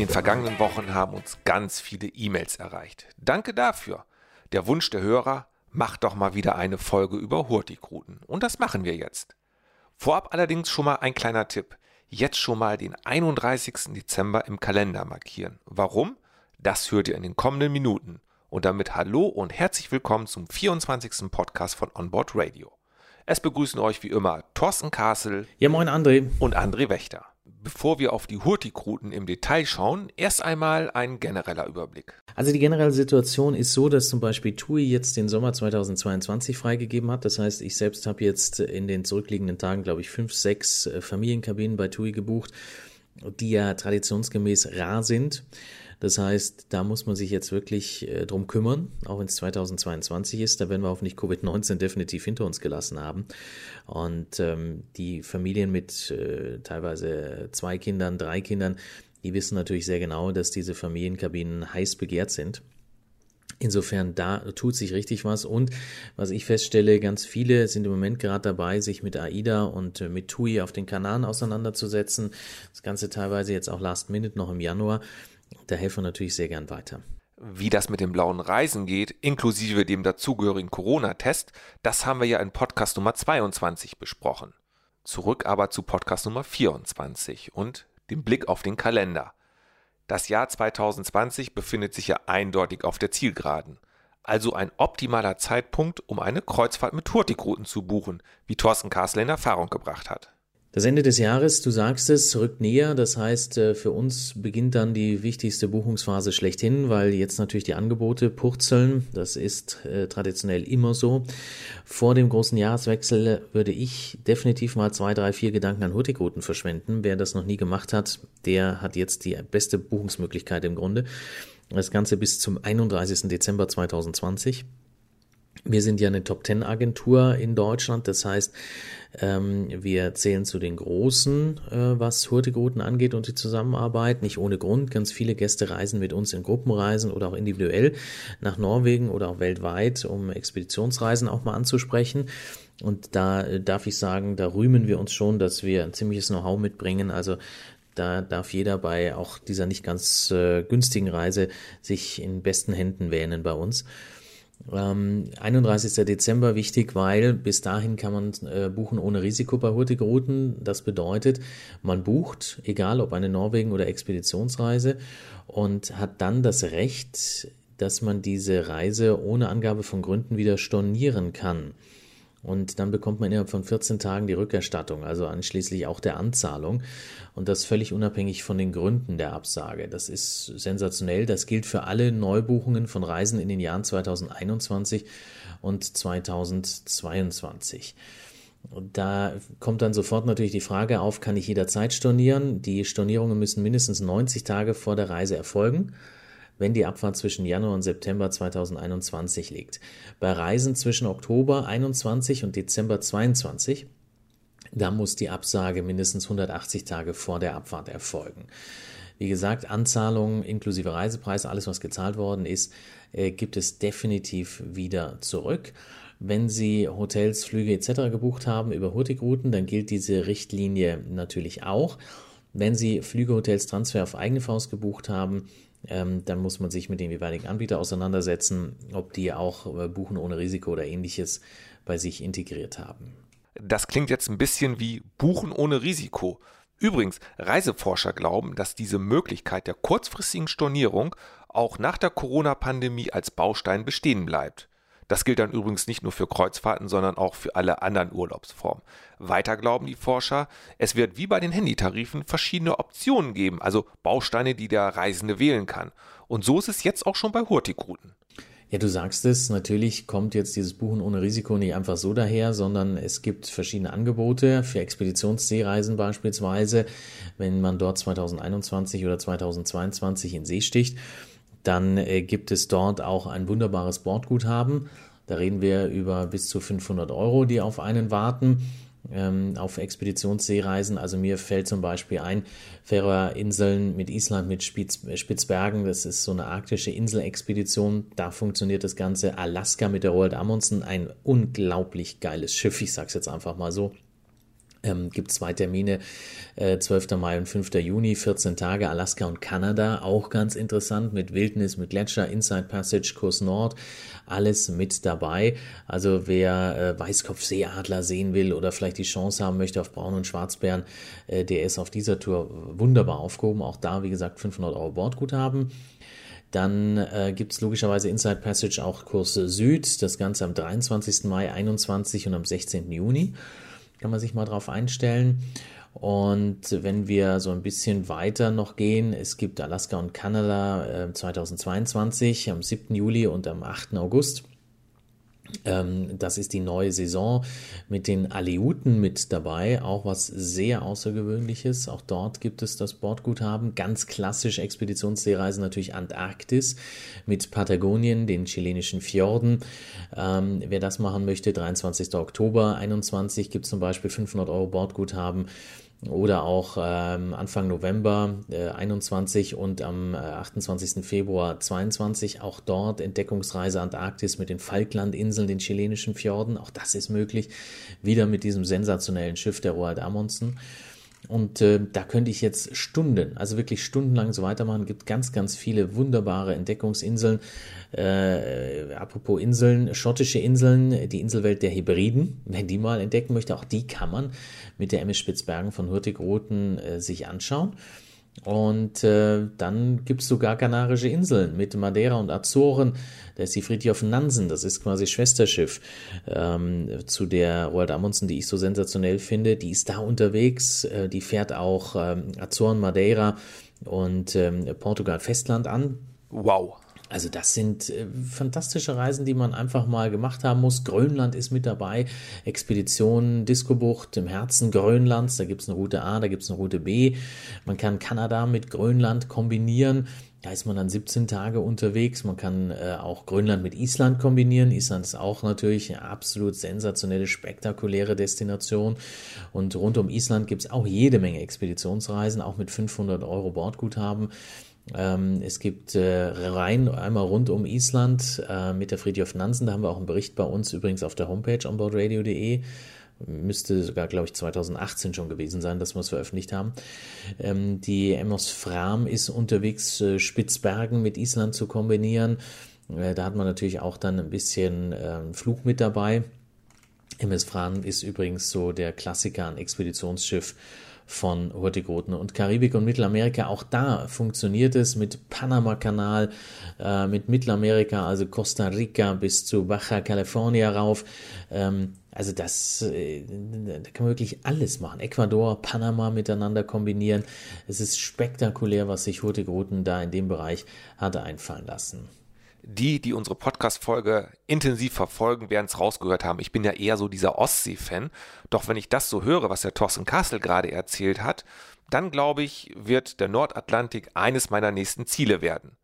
den vergangenen Wochen haben uns ganz viele E-Mails erreicht. Danke dafür. Der Wunsch der Hörer, macht doch mal wieder eine Folge über Hurtigruten. Und das machen wir jetzt. Vorab allerdings schon mal ein kleiner Tipp. Jetzt schon mal den 31. Dezember im Kalender markieren. Warum? Das hört ihr in den kommenden Minuten. Und damit hallo und herzlich willkommen zum 24. Podcast von Onboard Radio. Es begrüßen euch wie immer Thorsten Kassel. Ja, moin André. Und André Wächter. Bevor wir auf die Hurtigruten im Detail schauen, erst einmal ein genereller Überblick. Also die generelle Situation ist so, dass zum Beispiel TUI jetzt den Sommer 2022 freigegeben hat. Das heißt, ich selbst habe jetzt in den zurückliegenden Tagen, glaube ich, fünf, sechs äh, Familienkabinen bei TUI gebucht, die ja traditionsgemäß rar sind. Das heißt, da muss man sich jetzt wirklich äh, drum kümmern, auch wenn es 2022 ist. Da werden wir hoffentlich Covid-19 definitiv hinter uns gelassen haben. Und ähm, die Familien mit äh, teilweise zwei Kindern, drei Kindern, die wissen natürlich sehr genau, dass diese Familienkabinen heiß begehrt sind. Insofern, da tut sich richtig was. Und was ich feststelle, ganz viele sind im Moment gerade dabei, sich mit AIDA und äh, mit TUI auf den Kanaren auseinanderzusetzen. Das Ganze teilweise jetzt auch last minute noch im Januar. Da helfen wir natürlich sehr gern weiter. Wie das mit den blauen Reisen geht, inklusive dem dazugehörigen Corona-Test, das haben wir ja in Podcast Nummer 22 besprochen. Zurück aber zu Podcast Nummer 24 und dem Blick auf den Kalender. Das Jahr 2020 befindet sich ja eindeutig auf der Zielgeraden. Also ein optimaler Zeitpunkt, um eine Kreuzfahrt mit Hurtigruten zu buchen, wie Thorsten Kassler in Erfahrung gebracht hat. Das Ende des Jahres, du sagst es, rückt näher. Das heißt, äh, für uns beginnt dann die wichtigste Buchungsphase schlechthin, weil jetzt natürlich die Angebote purzeln. Das ist äh, traditionell immer so. Vor dem großen Jahreswechsel würde ich definitiv mal zwei, drei, vier Gedanken an Hurtigruten verschwenden. Wer das noch nie gemacht hat, der hat jetzt die beste Buchungsmöglichkeit im Grunde. Das Ganze bis zum 31. Dezember 2020. Wir sind ja eine Top-10-Agentur in Deutschland, das heißt, ähm, wir zählen zu den Großen, äh, was Hurtigruten angeht und die Zusammenarbeit. Nicht ohne Grund, ganz viele Gäste reisen mit uns in Gruppenreisen oder auch individuell nach Norwegen oder auch weltweit, um Expeditionsreisen auch mal anzusprechen. Und da äh, darf ich sagen, da rühmen wir uns schon, dass wir ein ziemliches Know-how mitbringen. Also da darf jeder bei auch dieser nicht ganz äh, günstigen Reise sich in besten Händen wähnen bei uns. Ähm, 31. Dezember wichtig, weil bis dahin kann man äh, buchen ohne Risiko bei Hurtigruten. Das bedeutet, man bucht, egal ob eine Norwegen- oder Expeditionsreise, und hat dann das Recht, dass man diese Reise ohne Angabe von Gründen wieder stornieren kann. Und dann bekommt man innerhalb von 14 Tagen die Rückerstattung, also anschließend auch der Anzahlung. Und das völlig unabhängig von den Gründen der Absage. Das ist sensationell. Das gilt für alle Neubuchungen von Reisen in den Jahren 2021 und 2022. Und da kommt dann sofort natürlich die Frage auf, kann ich jederzeit stornieren? Die Stornierungen müssen mindestens 90 Tage vor der Reise erfolgen wenn die Abfahrt zwischen Januar und September 2021 liegt. Bei Reisen zwischen Oktober 21 und Dezember 22 da muss die Absage mindestens 180 Tage vor der Abfahrt erfolgen. Wie gesagt, Anzahlungen inklusive Reisepreis, alles was gezahlt worden ist, äh, gibt es definitiv wieder zurück. Wenn Sie Hotels, Flüge etc. gebucht haben über Hurtigruten, dann gilt diese Richtlinie natürlich auch. Wenn Sie Flüge, Hotels, Transfer auf eigene Faust gebucht haben, ähm, dann muss man sich mit dem jeweiligen Anbieter auseinandersetzen, ob die auch äh, Buchen ohne Risiko oder ähnliches bei sich integriert haben. Das klingt jetzt ein bisschen wie Buchen ohne Risiko. Übrigens, Reiseforscher glauben, dass diese Möglichkeit der kurzfristigen Stornierung auch nach der Corona-Pandemie als Baustein bestehen bleibt. Das gilt dann übrigens nicht nur für Kreuzfahrten, sondern auch für alle anderen Urlaubsformen. Weiter glauben die Forscher, es wird wie bei den Handytarifen verschiedene Optionen geben, also Bausteine, die der Reisende wählen kann. Und so ist es jetzt auch schon bei Hurtigruten. Ja, du sagst es, natürlich kommt jetzt dieses Buchen ohne Risiko nicht einfach so daher, sondern es gibt verschiedene Angebote für Expeditionsseereisen beispielsweise. Wenn man dort 2021 oder 2022 in See sticht, dann äh, gibt es dort auch ein wunderbares Bordguthaben. Da reden wir über bis zu 500 Euro, die auf einen warten ähm, auf Expeditionsseereisen. Also mir fällt zum Beispiel ein, Färöer Inseln mit Island, mit Spitz, Spitzbergen, das ist so eine arktische Inselexpedition. Da funktioniert das Ganze. Alaska mit der Roald Amundsen, ein unglaublich geiles Schiff, ich sag's jetzt einfach mal so. Ähm, gibt zwei Termine, äh, 12. Mai und 5. Juni, 14 Tage Alaska und Kanada, auch ganz interessant mit Wildnis, mit Gletscher, Inside Passage, Kurs Nord, alles mit dabei. Also wer äh, Weißkopfseeadler sehen will oder vielleicht die Chance haben möchte auf Braun- und Schwarzbären, äh, der ist auf dieser Tour wunderbar aufgehoben. Auch da, wie gesagt, 500 Euro Bordguthaben. Dann äh, gibt es logischerweise Inside Passage auch Kurs Süd, das Ganze am 23. Mai, 21 und am 16. Juni. Kann man sich mal drauf einstellen. Und wenn wir so ein bisschen weiter noch gehen, es gibt Alaska und Kanada äh, 2022 am 7. Juli und am 8. August. Ähm, das ist die neue Saison mit den Aleuten mit dabei, auch was sehr Außergewöhnliches. Auch dort gibt es das Bordguthaben. Ganz klassisch Expeditionsseereisen natürlich Antarktis mit Patagonien, den chilenischen Fjorden. Ähm, wer das machen möchte, 23. Oktober 21 gibt es zum Beispiel 500 Euro Bordguthaben oder auch ähm, Anfang November äh, 21 und am äh, 28. Februar 22 auch dort Entdeckungsreise Antarktis mit den Falklandinseln, den chilenischen Fjorden, auch das ist möglich, wieder mit diesem sensationellen Schiff der Roald Amundsen. Und äh, da könnte ich jetzt Stunden, also wirklich stundenlang so weitermachen. Es gibt ganz, ganz viele wunderbare Entdeckungsinseln. Äh, apropos Inseln, schottische Inseln, die Inselwelt der Hebriden, wenn die mal entdecken möchte, auch die kann man mit der MS Spitzbergen von Hurtigruten äh, sich anschauen. Und äh, dann gibt es sogar Kanarische Inseln mit Madeira und Azoren. Da ist die Friedhof Nansen, das ist quasi Schwesterschiff ähm, zu der Roald Amundsen, die ich so sensationell finde. Die ist da unterwegs, äh, die fährt auch ähm, Azoren, Madeira und ähm, Portugal Festland an. Wow. Also das sind äh, fantastische Reisen, die man einfach mal gemacht haben muss. Grönland ist mit dabei, Expedition Discobucht im Herzen Grönlands, da gibt es eine Route A, da gibt es eine Route B. Man kann Kanada mit Grönland kombinieren. Da ist man dann 17 Tage unterwegs. Man kann äh, auch Grönland mit Island kombinieren. Island ist auch natürlich eine absolut sensationelle, spektakuläre Destination. Und rund um Island gibt es auch jede Menge Expeditionsreisen, auch mit 500 Euro Bordguthaben. Ähm, es gibt äh, rein einmal rund um Island äh, mit der Friedhof Nansen. Da haben wir auch einen Bericht bei uns übrigens auf der Homepage onboardradio.de. Müsste sogar, glaube ich, 2018 schon gewesen sein, dass wir es veröffentlicht haben. Ähm, die Emos Fram ist unterwegs, äh, Spitzbergen mit Island zu kombinieren. Äh, da hat man natürlich auch dann ein bisschen ähm, Flug mit dabei. MS Fram ist übrigens so der Klassiker an Expeditionsschiff von Hurtigruten und Karibik und Mittelamerika. Auch da funktioniert es mit Panama-Kanal, äh, mit Mittelamerika, also Costa Rica bis zu Baja California rauf. Ähm, also das, äh, da kann man wirklich alles machen. Ecuador, Panama miteinander kombinieren. Es ist spektakulär, was sich Hurtigruten da in dem Bereich hatte einfallen lassen die, die unsere Podcast-Folge intensiv verfolgen, werden es rausgehört haben. Ich bin ja eher so dieser Ostsee-Fan. Doch wenn ich das so höre, was der Thorsten Kassel gerade erzählt hat, dann glaube ich, wird der Nordatlantik eines meiner nächsten Ziele werden.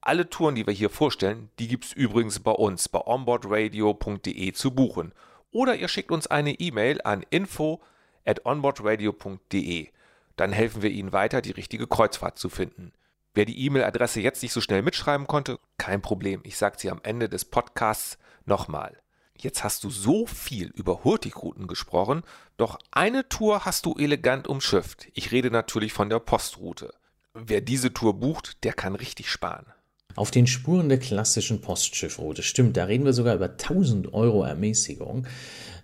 Alle Touren, die wir hier vorstellen, die gibt es übrigens bei uns bei onboardradio.de zu buchen. Oder ihr schickt uns eine E-Mail an info at onboardradio.de. Dann helfen wir Ihnen weiter, die richtige Kreuzfahrt zu finden. Wer die E-Mail-Adresse jetzt nicht so schnell mitschreiben konnte, kein Problem. Ich sage sie am Ende des Podcasts nochmal. Jetzt hast du so viel über Hurtigruten gesprochen, doch eine Tour hast du elegant umschifft. Ich rede natürlich von der Postroute. Wer diese Tour bucht, der kann richtig sparen. Auf den Spuren der klassischen Postschiffroute, stimmt, da reden wir sogar über 1000 Euro Ermäßigung.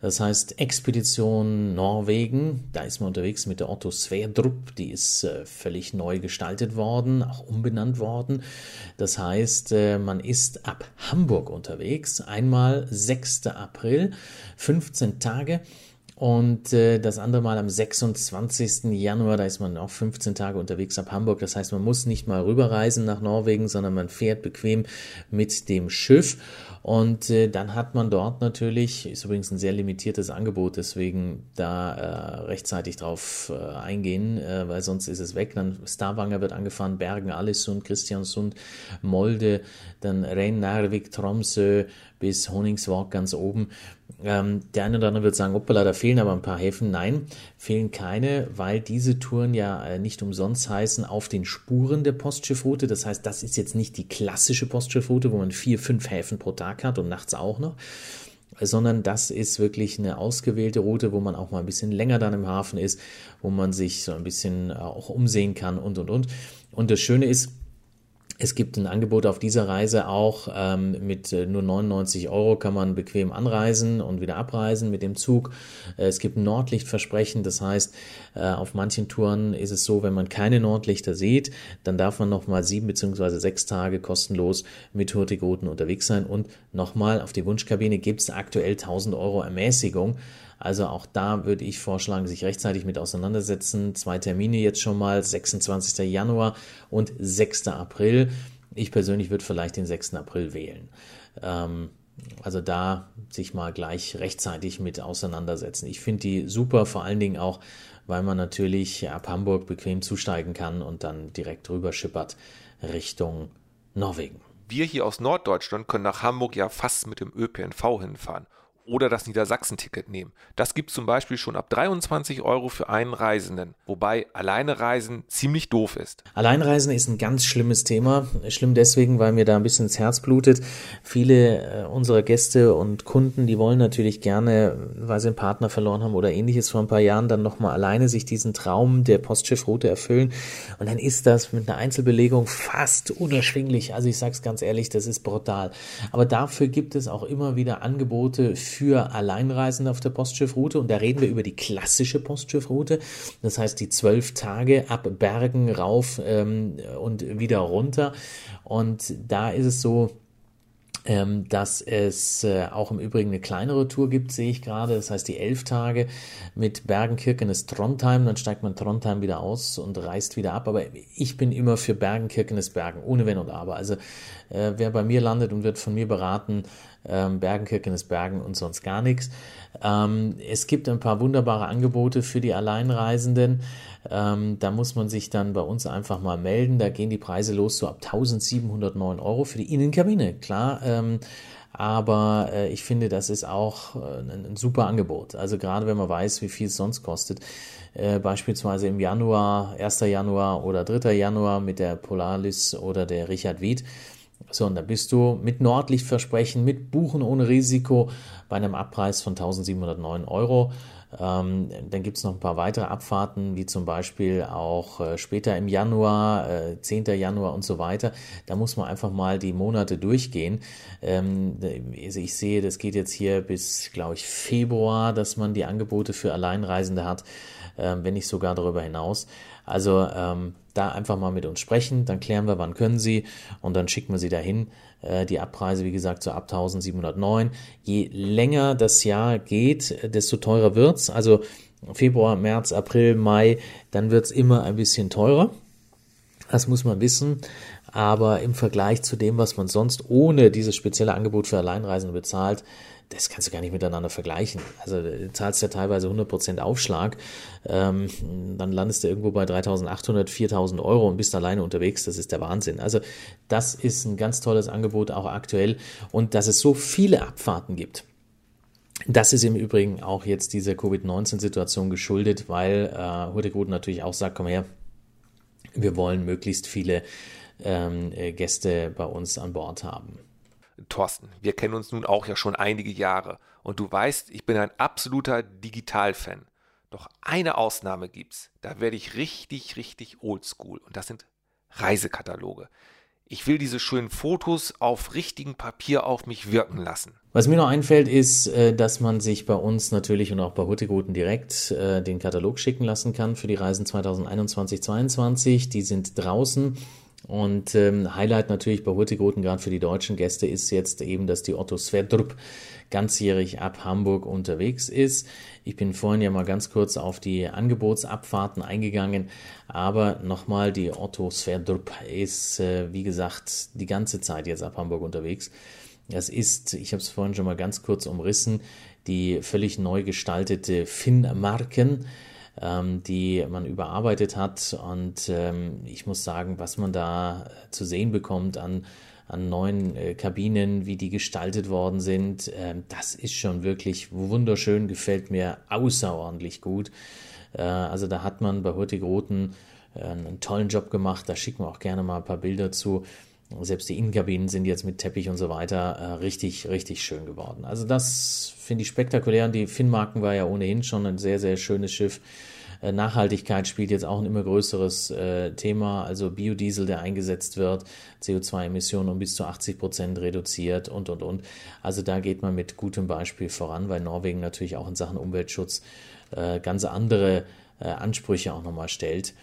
Das heißt, Expedition Norwegen, da ist man unterwegs mit der Otto Sverdrup, die ist äh, völlig neu gestaltet worden, auch umbenannt worden. Das heißt, äh, man ist ab Hamburg unterwegs, einmal 6. April, 15 Tage. Und äh, das andere Mal am 26. Januar, da ist man auch 15 Tage unterwegs ab Hamburg. Das heißt, man muss nicht mal rüberreisen nach Norwegen, sondern man fährt bequem mit dem Schiff. Und äh, dann hat man dort natürlich, ist übrigens ein sehr limitiertes Angebot, deswegen da äh, rechtzeitig drauf äh, eingehen, äh, weil sonst ist es weg. Dann Stavanger wird angefahren, Bergen, Allesund, Christiansund, Molde, dann Rein, Narvik, Tromsø bis Honingswalk ganz oben. Ähm, der eine oder andere wird sagen, hoppala, da fehlen aber ein paar Häfen. Nein, fehlen keine, weil diese Touren ja äh, nicht umsonst heißen auf den Spuren der Postschiffroute. Das heißt, das ist jetzt nicht die klassische Postschiffroute, wo man vier, fünf Häfen pro Tag hat und nachts auch noch, sondern das ist wirklich eine ausgewählte Route, wo man auch mal ein bisschen länger dann im Hafen ist, wo man sich so ein bisschen auch umsehen kann und und und. Und das Schöne ist, es gibt ein Angebot auf dieser Reise auch ähm, mit äh, nur 99 Euro kann man bequem anreisen und wieder abreisen mit dem Zug. Äh, es gibt Nordlichtversprechen, das heißt, äh, auf manchen Touren ist es so, wenn man keine Nordlichter sieht, dann darf man nochmal sieben beziehungsweise sechs Tage kostenlos mit Hurtigruten unterwegs sein und nochmal auf die Wunschkabine gibt es aktuell 1000 Euro Ermäßigung. Also auch da würde ich vorschlagen, sich rechtzeitig mit auseinandersetzen. Zwei Termine jetzt schon mal, 26. Januar und 6. April. Ich persönlich würde vielleicht den 6. April wählen. Ähm, also da sich mal gleich rechtzeitig mit auseinandersetzen. Ich finde die super, vor allen Dingen auch, weil man natürlich ab Hamburg bequem zusteigen kann und dann direkt rüber schippert Richtung Norwegen. Wir hier aus Norddeutschland können nach Hamburg ja fast mit dem ÖPNV hinfahren oder das Niedersachsen-Ticket nehmen. Das gibt zum Beispiel schon ab 23 Euro für einen Reisenden, wobei alleine reisen ziemlich doof ist. Alleinreisen ist ein ganz schlimmes Thema. Schlimm deswegen, weil mir da ein bisschen das Herz blutet. Viele äh, unserer Gäste und Kunden, die wollen natürlich gerne, weil sie einen Partner verloren haben oder ähnliches vor ein paar Jahren, dann nochmal alleine sich diesen Traum der Postschiffroute erfüllen. Und dann ist das mit einer Einzelbelegung fast unerschwinglich. Also ich sage es ganz ehrlich, das ist brutal. Aber dafür gibt es auch immer wieder Angebote Alleinreisende auf der Postschiffroute. Und da reden wir über die klassische Postschiffroute. Das heißt, die zwölf Tage ab Bergen rauf ähm, und wieder runter. Und da ist es so, ähm, dass es äh, auch im Übrigen eine kleinere Tour gibt, sehe ich gerade. Das heißt, die elf Tage mit Bergenkirkenes Trondheim, dann steigt man Trondheim wieder aus und reist wieder ab. Aber ich bin immer für Bergenkirkenes Bergen, ohne Wenn und Aber. Also äh, wer bei mir landet und wird von mir beraten, ähm, Bergenkirkenes Bergen und sonst gar nichts. Ähm, es gibt ein paar wunderbare Angebote für die Alleinreisenden. Ähm, da muss man sich dann bei uns einfach mal melden. Da gehen die Preise los so ab 1709 Euro für die Innenkabine. Klar, ähm, aber äh, ich finde, das ist auch äh, ein, ein, super Angebot. Also gerade wenn man weiß, wie viel es sonst kostet. Äh, beispielsweise im Januar, 1. Januar oder 3. Januar mit der Polaris oder der Richard Wied. So, und da bist du mit Nordlichtversprechen, mit Buchen ohne Risiko bei einem Abpreis von 1709 Euro. Ähm, dann gibt es noch ein paar weitere Abfahrten, wie zum Beispiel auch äh, später im Januar, äh, 10. Januar und so weiter. Da muss man einfach mal die Monate durchgehen. Ähm, ich sehe, das geht jetzt hier bis, glaube ich, Februar, dass man die Angebote für Alleinreisende hat, äh, wenn nicht sogar darüber hinaus. Also ähm, da einfach mal mit uns sprechen, dann klären wir, wann können Sie und dann schicken wir Sie dahin. Äh, die Abpreise, wie gesagt, so ab 1709. Je länger das Jahr geht, desto teurer wird's. Also Februar, März, April, Mai, dann wird's immer ein bisschen teurer. Das muss man wissen. Aber im Vergleich zu dem, was man sonst ohne dieses spezielle Angebot für Alleinreisende bezahlt, das kannst du gar nicht miteinander vergleichen. Also du zahlst ja teilweise 100% Aufschlag, ähm, dann landest du irgendwo bei 3.800, 4.000 Euro und bist alleine unterwegs. Das ist der Wahnsinn. Also das ist ein ganz tolles Angebot, auch aktuell. Und dass es so viele Abfahrten gibt, das ist im Übrigen auch jetzt dieser Covid-19-Situation geschuldet, weil äh, Hurtigruten natürlich auch sagt, komm her, wir wollen möglichst viele ähm, äh, Gäste bei uns an Bord haben. Thorsten, wir kennen uns nun auch ja schon einige Jahre und du weißt, ich bin ein absoluter Digital-Fan. Doch eine Ausnahme gibt's. Da werde ich richtig, richtig oldschool und das sind Reisekataloge. Ich will diese schönen Fotos auf richtigem Papier auf mich wirken lassen. Was mir noch einfällt, ist, äh, dass man sich bei uns natürlich und auch bei Hurtigruten direkt äh, den Katalog schicken lassen kann für die Reisen 2021-22. Die sind draußen. Und ähm, Highlight natürlich bei Hurtigruten, gerade für die deutschen Gäste, ist jetzt eben, dass die Otto Sverdrup ganzjährig ab Hamburg unterwegs ist. Ich bin vorhin ja mal ganz kurz auf die Angebotsabfahrten eingegangen, aber nochmal, die Otto Sverdrup ist, äh, wie gesagt, die ganze Zeit jetzt ab Hamburg unterwegs. Das ist, ich habe es vorhin schon mal ganz kurz umrissen, die völlig neu gestaltete Finnmarken ähm, die man überarbeitet hat. Und ähm, ich muss sagen, was man da zu sehen bekommt an, an neuen äh, Kabinen, wie die gestaltet worden sind, äh, das ist schon wirklich wunderschön, gefällt mir außerordentlich gut. Äh, also da hat man bei Hurtigruten äh, einen tollen Job gemacht, da schicken wir auch gerne mal ein paar Bilder zu. Selbst die Innenkabinen sind jetzt mit Teppich und so weiter äh, richtig, richtig schön geworden. Also das finde ich spektakulär. Und die Finnmarken war ja ohnehin schon ein sehr, sehr schönes Schiff. Äh, Nachhaltigkeit spielt jetzt auch ein immer größeres äh, Thema, also Biodiesel, der eingesetzt wird, CO2-Emissionen um bis zu 80 Prozent reduziert und, und, und. Also da geht man mit gutem Beispiel voran, weil Norwegen natürlich auch in Sachen Umweltschutz äh, ganz andere äh, Ansprüche auch nochmal stellt.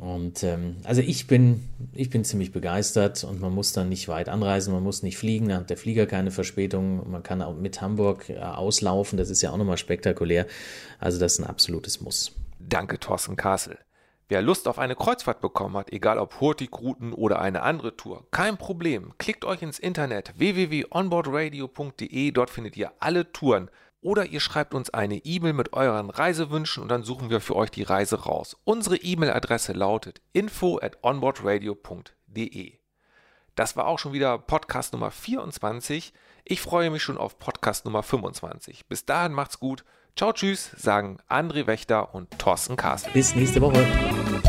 Und ähm, also ich bin, ich bin ziemlich begeistert und man muss dann nicht weit anreisen, man muss nicht fliegen, dann hat der Flieger keine Verspätung, man kann auch mit Hamburg äh, auslaufen, das ist ja auch nochmal spektakulär. Also das ist ein absolutes Muss. Danke, Thorsten Kassel. Wer Lust auf eine Kreuzfahrt bekommen hat, egal ob Hurtigruten oder eine andere Tour, kein Problem. Klickt euch ins Internet www.onboardradio.de, dort findet ihr alle Touren. Oder ihr schreibt uns eine E-Mail mit euren Reisewünschen und dann suchen wir für euch die Reise raus. Unsere E-Mail-Adresse lautet info at onboardradio.de. Das war auch schon wieder Podcast Nummer 24. Ich freue mich schon auf Podcast Nummer 25. Bis dahin macht's gut. Ciao, tschüss, sagen André Wächter und Thorsten Kassel. Bis nächste Woche.